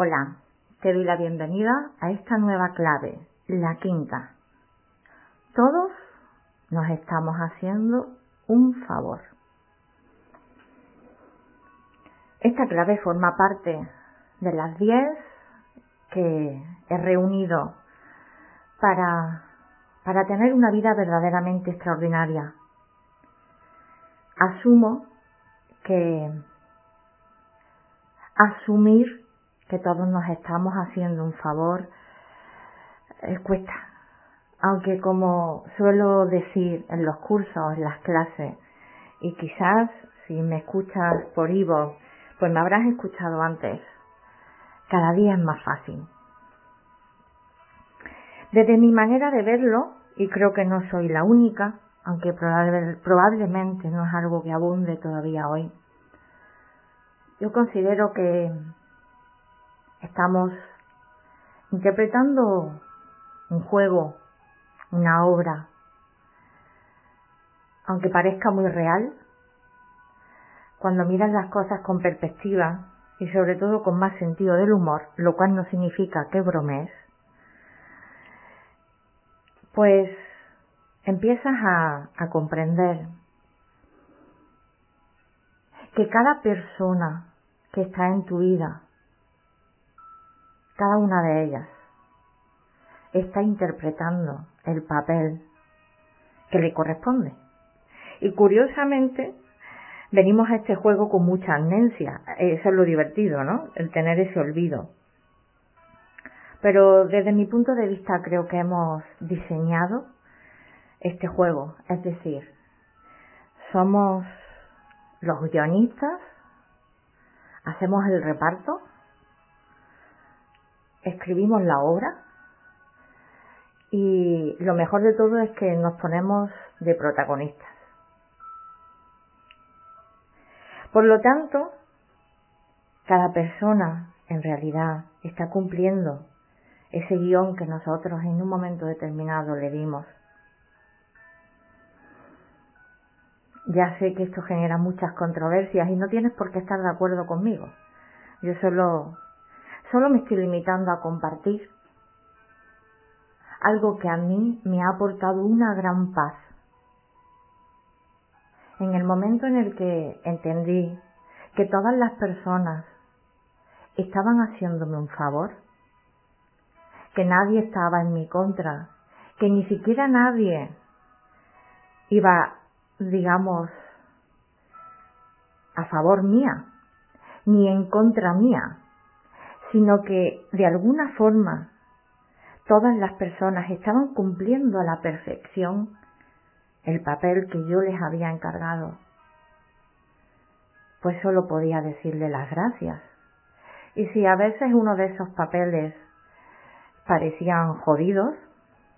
Hola, te doy la bienvenida a esta nueva clave, la quinta. Todos nos estamos haciendo un favor. Esta clave forma parte de las diez que he reunido para, para tener una vida verdaderamente extraordinaria. Asumo que asumir que todos nos estamos haciendo un favor eh, cuesta. Aunque como suelo decir en los cursos, en las clases, y quizás si me escuchas por Ivo, pues me habrás escuchado antes, cada día es más fácil. Desde mi manera de verlo, y creo que no soy la única, aunque probablemente no es algo que abunde todavía hoy, yo considero que estamos interpretando un juego, una obra, aunque parezca muy real, cuando miras las cosas con perspectiva y sobre todo con más sentido del humor, lo cual no significa que bromes, pues empiezas a, a comprender que cada persona que está en tu vida, cada una de ellas, está interpretando el papel que le corresponde. Y curiosamente, venimos a este juego con mucha amnesia. Eso es lo divertido, ¿no? El tener ese olvido. Pero desde mi punto de vista creo que hemos diseñado este juego. Es decir, somos los guionistas hacemos el reparto, escribimos la obra y lo mejor de todo es que nos ponemos de protagonistas. Por lo tanto, cada persona en realidad está cumpliendo ese guion que nosotros en un momento determinado le dimos. Ya sé que esto genera muchas controversias y no tienes por qué estar de acuerdo conmigo. Yo solo, solo me estoy limitando a compartir algo que a mí me ha aportado una gran paz. En el momento en el que entendí que todas las personas estaban haciéndome un favor, que nadie estaba en mi contra, que ni siquiera nadie iba digamos, a favor mía, ni en contra mía, sino que de alguna forma todas las personas estaban cumpliendo a la perfección el papel que yo les había encargado. Pues solo podía decirle las gracias. Y si a veces uno de esos papeles parecían jodidos,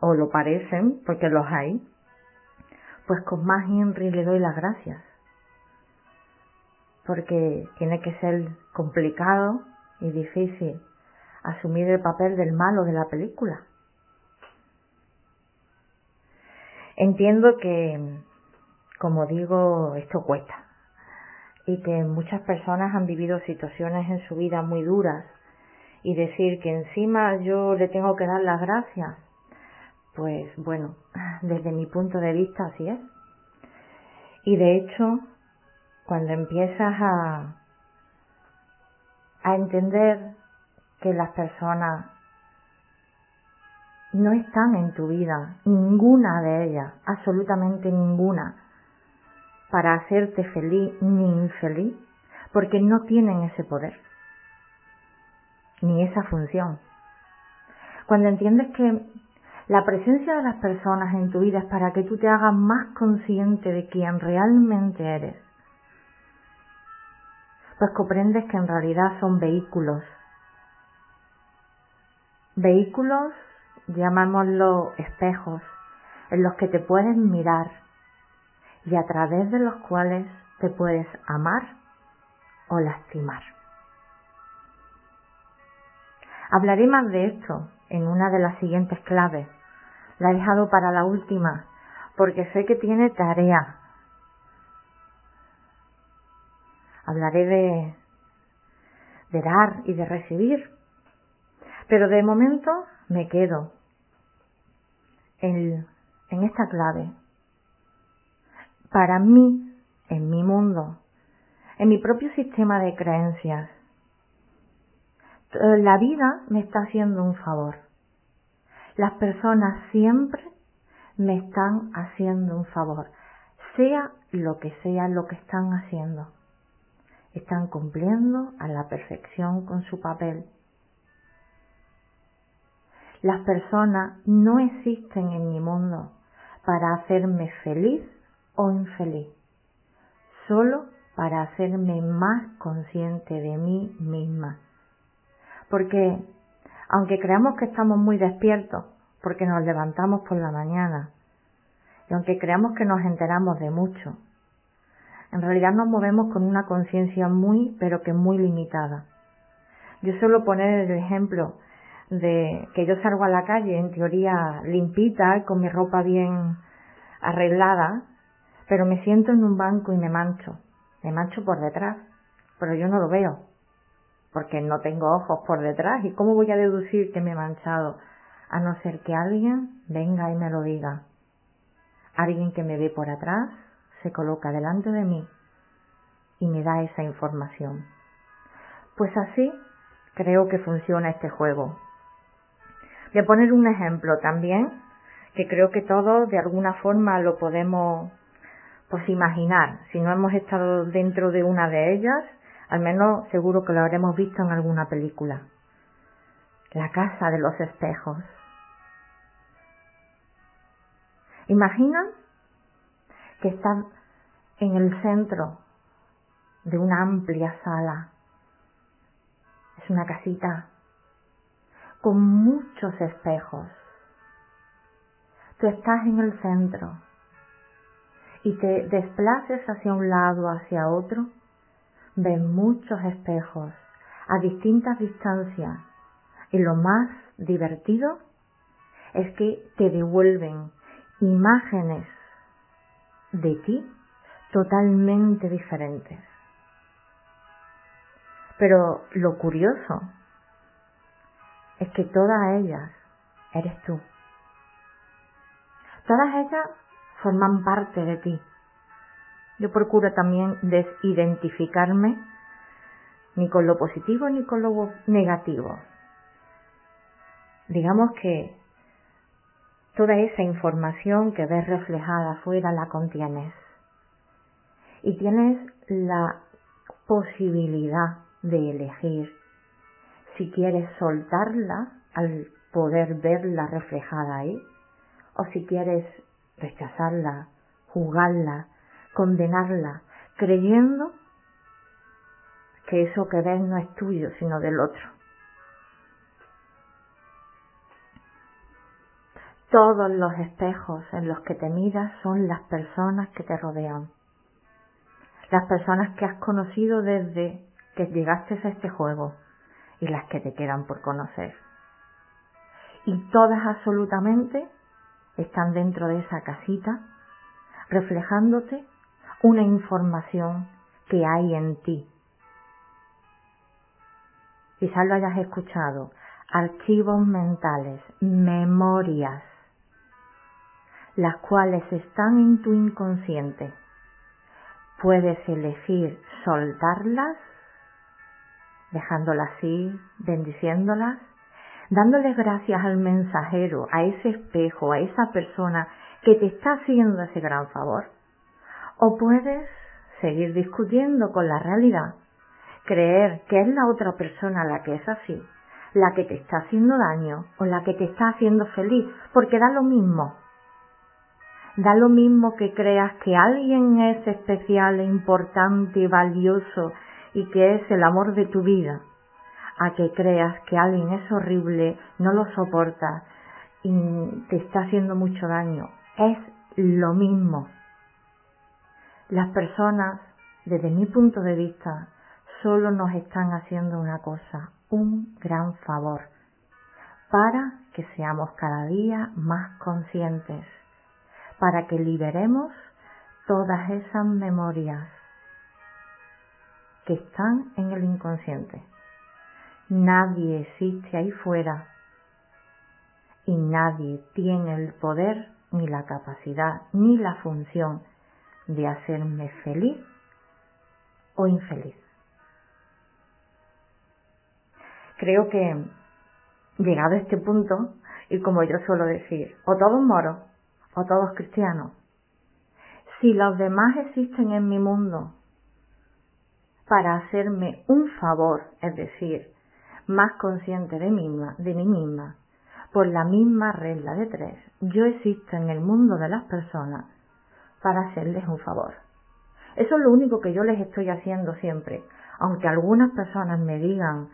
o lo parecen, porque los hay, pues con más Henry le doy las gracias. Porque tiene que ser complicado y difícil asumir el papel del malo de la película. Entiendo que, como digo, esto cuesta y que muchas personas han vivido situaciones en su vida muy duras y decir que encima yo le tengo que dar las gracias pues bueno, desde mi punto de vista así es. Y de hecho, cuando empiezas a, a entender que las personas no están en tu vida, ninguna de ellas, absolutamente ninguna, para hacerte feliz ni infeliz, porque no tienen ese poder, ni esa función. Cuando entiendes que la presencia de las personas en tu vida es para que tú te hagas más consciente de quién realmente eres. Pues comprendes que en realidad son vehículos. Vehículos, llamámoslo espejos, en los que te puedes mirar y a través de los cuales te puedes amar o lastimar. Hablaré más de esto en una de las siguientes claves. La he dejado para la última porque sé que tiene tarea. Hablaré de, dar y de recibir Pero de momento me quedo en, en esta clave. Para mí, en mi mundo, en mi propio sistema de creencias, la vida me está haciendo un favor. Las personas siempre me están haciendo un favor, sea lo que sea lo que están haciendo. Están cumpliendo a la perfección con su papel. Las personas no existen en mi mundo para hacerme feliz o infeliz, solo para hacerme más consciente de mí misma. Porque aunque creamos que estamos muy despiertos, porque nos levantamos por la mañana, y aunque creamos que nos enteramos de mucho, en realidad nos movemos con una conciencia muy, pero que muy limitada. Yo suelo poner el ejemplo de que yo salgo a la calle en teoría limpita, con mi ropa bien arreglada, pero me siento en un banco y me mancho. Me mancho por detrás, pero yo no lo veo, porque no tengo ojos por detrás. ¿Y cómo voy a deducir que me he manchado? A no ser que alguien venga y me lo diga. Alguien que me ve por atrás se coloca delante de mí y me da esa información. Pues así creo que funciona este juego. Voy a poner un ejemplo también, que creo que todos de alguna forma lo podemos pues imaginar. Si no hemos estado dentro de una de ellas, al menos seguro que lo habremos visto en alguna película. La casa de los espejos. Imagina que están en el centro de una amplia sala. Es una casita con muchos espejos. Tú estás en el centro y te desplaces hacia un lado, hacia otro, ves muchos espejos a distintas distancias y lo más divertido es que te devuelven imágenes de ti totalmente diferentes. Pero lo curioso es que todas ellas eres tú. Todas ellas forman parte de ti. Yo procuro también desidentificarme ni con lo positivo ni con lo negativo. Digamos que toda esa información que ves reflejada afuera la contienes y tienes la posibilidad de elegir si quieres soltarla al poder verla reflejada ahí o si quieres rechazarla, juzgarla, condenarla, creyendo que eso que ves no es tuyo, sino del otro. Todos los espejos en los que te miras son las personas que te rodean las personas que has conocido desde que llegaste a este juego y las que te quedan por conocer. Y todas absolutamente están dentro de esa casita reflejándote una información que hay en ti. Quizás lo hayas escuchado, archivos mentales, memorias, las cuales están en tu inconsciente Puedes elegir soltarlas, dejándolas así, bendiciéndolas, dándoles gracias al mensajero, a ese espejo, a esa persona que te está haciendo ese gran favor. O puedes seguir discutiendo con la realidad, creer que es la otra persona la que es así, la que te está haciendo daño o la que te está haciendo feliz, porque da lo mismo. Da lo mismo que creas que alguien es especial, e importante, valioso y que es el amor de tu vida, a que creas que alguien es horrible, no lo soporta y te está haciendo mucho daño. Es lo mismo. Las personas, desde mi punto de vista, solo nos están haciendo una cosa, un gran favor, para que seamos cada día más conscientes para que liberemos todas esas memorias que están en el inconsciente. Nadie existe ahí fuera y nadie tiene el poder ni la capacidad ni la función de hacerme feliz o infeliz. Creo que llegado a este punto, y como yo suelo decir, o todos moros o todos cristianos, si los demás existen en mi mundo para hacerme un favor, es decir, más consciente de mí, misma, de mí misma, por la misma regla de tres, yo existo en el mundo de las personas para hacerles un favor. Eso es lo único que yo les estoy haciendo siempre, aunque algunas personas me digan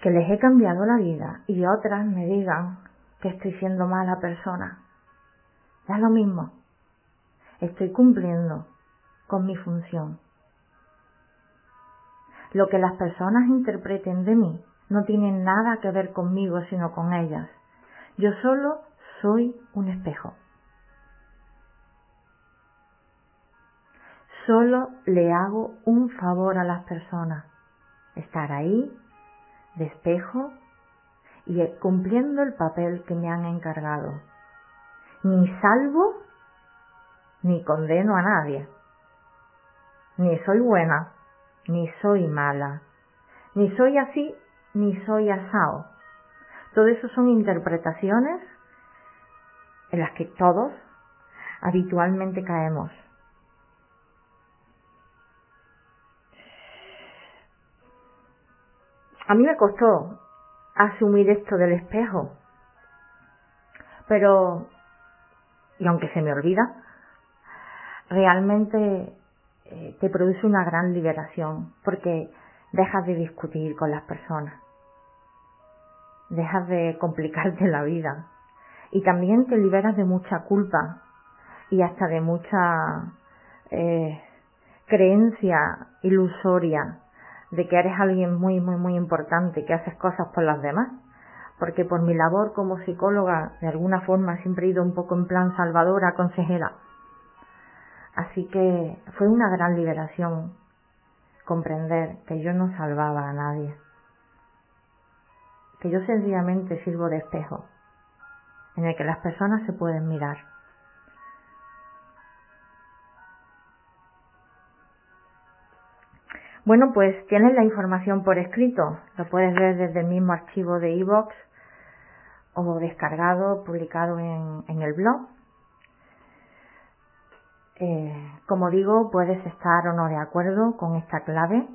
que les he cambiado la vida y otras me digan que estoy siendo mala persona. Es lo mismo. Estoy cumpliendo con mi función. Lo que las personas interpreten de mí no tiene nada que ver conmigo sino con ellas. Yo solo soy un espejo. Solo le hago un favor a las personas. Estar ahí, de espejo, y cumpliendo el papel que me han encargado. Ni salvo, ni condeno a nadie. Ni soy buena, ni soy mala. Ni soy así, ni soy asao. Todo eso son interpretaciones en las que todos habitualmente caemos. A mí me costó asumir esto del espejo, pero, y aunque se me olvida, realmente eh, te produce una gran liberación porque dejas de discutir con las personas, dejas de complicarte la vida y también te liberas de mucha culpa y hasta de mucha eh, creencia ilusoria de que eres alguien muy, muy, muy importante, que haces cosas por las demás. Porque por mi labor como psicóloga, de alguna forma, siempre he ido un poco en plan salvadora, consejera. Así que fue una gran liberación comprender que yo no salvaba a nadie. Que yo sencillamente sirvo de espejo, en el que las personas se pueden mirar Bueno, pues tienes la información por escrito, lo puedes ver desde el mismo archivo de iVoox o descargado, publicado en, el blog. Eh, como digo, puedes estar o no de acuerdo con esta clave.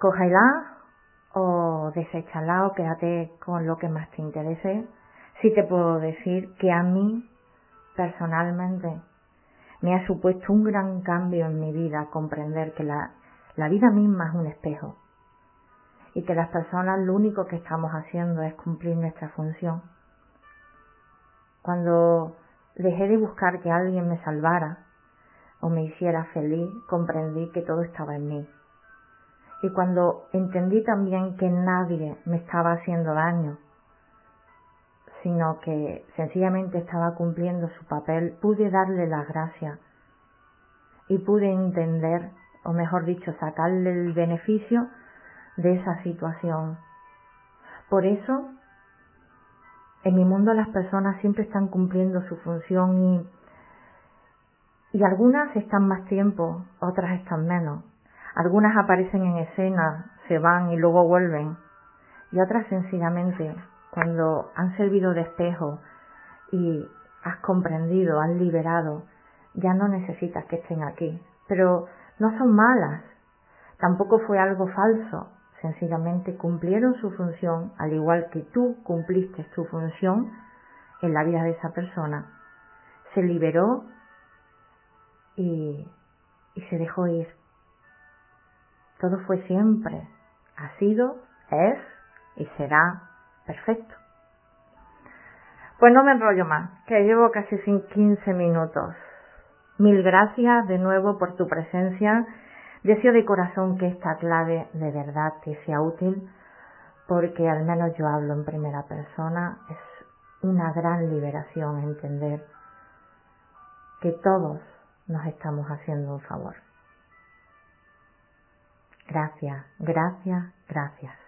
Cógela o deséchala o quédate con lo que más te interese. Sí te puedo decir que a mí personalmente me ha supuesto un gran cambio en mi vida comprender que la, la vida misma es un espejo y que las personas lo único que estamos haciendo es cumplir nuestra función. Cuando dejé de buscar que alguien me salvara o me hiciera feliz, comprendí que todo estaba en mí. Y cuando entendí también que nadie me estaba haciendo daño, sino que sencillamente estaba cumpliendo su papel, pude darle las gracias y pude entender, o mejor dicho, sacarle el beneficio de esa situación. Por eso, en mi mundo las personas siempre están cumpliendo su función y, y algunas están más tiempo, otras están menos. Algunas aparecen en escena, se van y luego vuelven. Y otras sencillamente cuando han servido de espejo y has comprendido, has liberado, ya no necesitas que estén aquí. Pero no son malas, tampoco fue algo falso, sencillamente cumplieron su función al igual que tú cumpliste tu función en la vida de esa persona. Se liberó y, y se dejó ir. Todo fue siempre, ha sido, es y será Perfecto. Pues no me enrollo más, que llevo casi sin 15 minutos. Mil gracias de nuevo por tu presencia. Deseo de corazón que esta clave de verdad te sea útil, porque al menos yo hablo en primera persona. Es una gran liberación entender que todos nos estamos haciendo un favor. Gracias, gracias, gracias.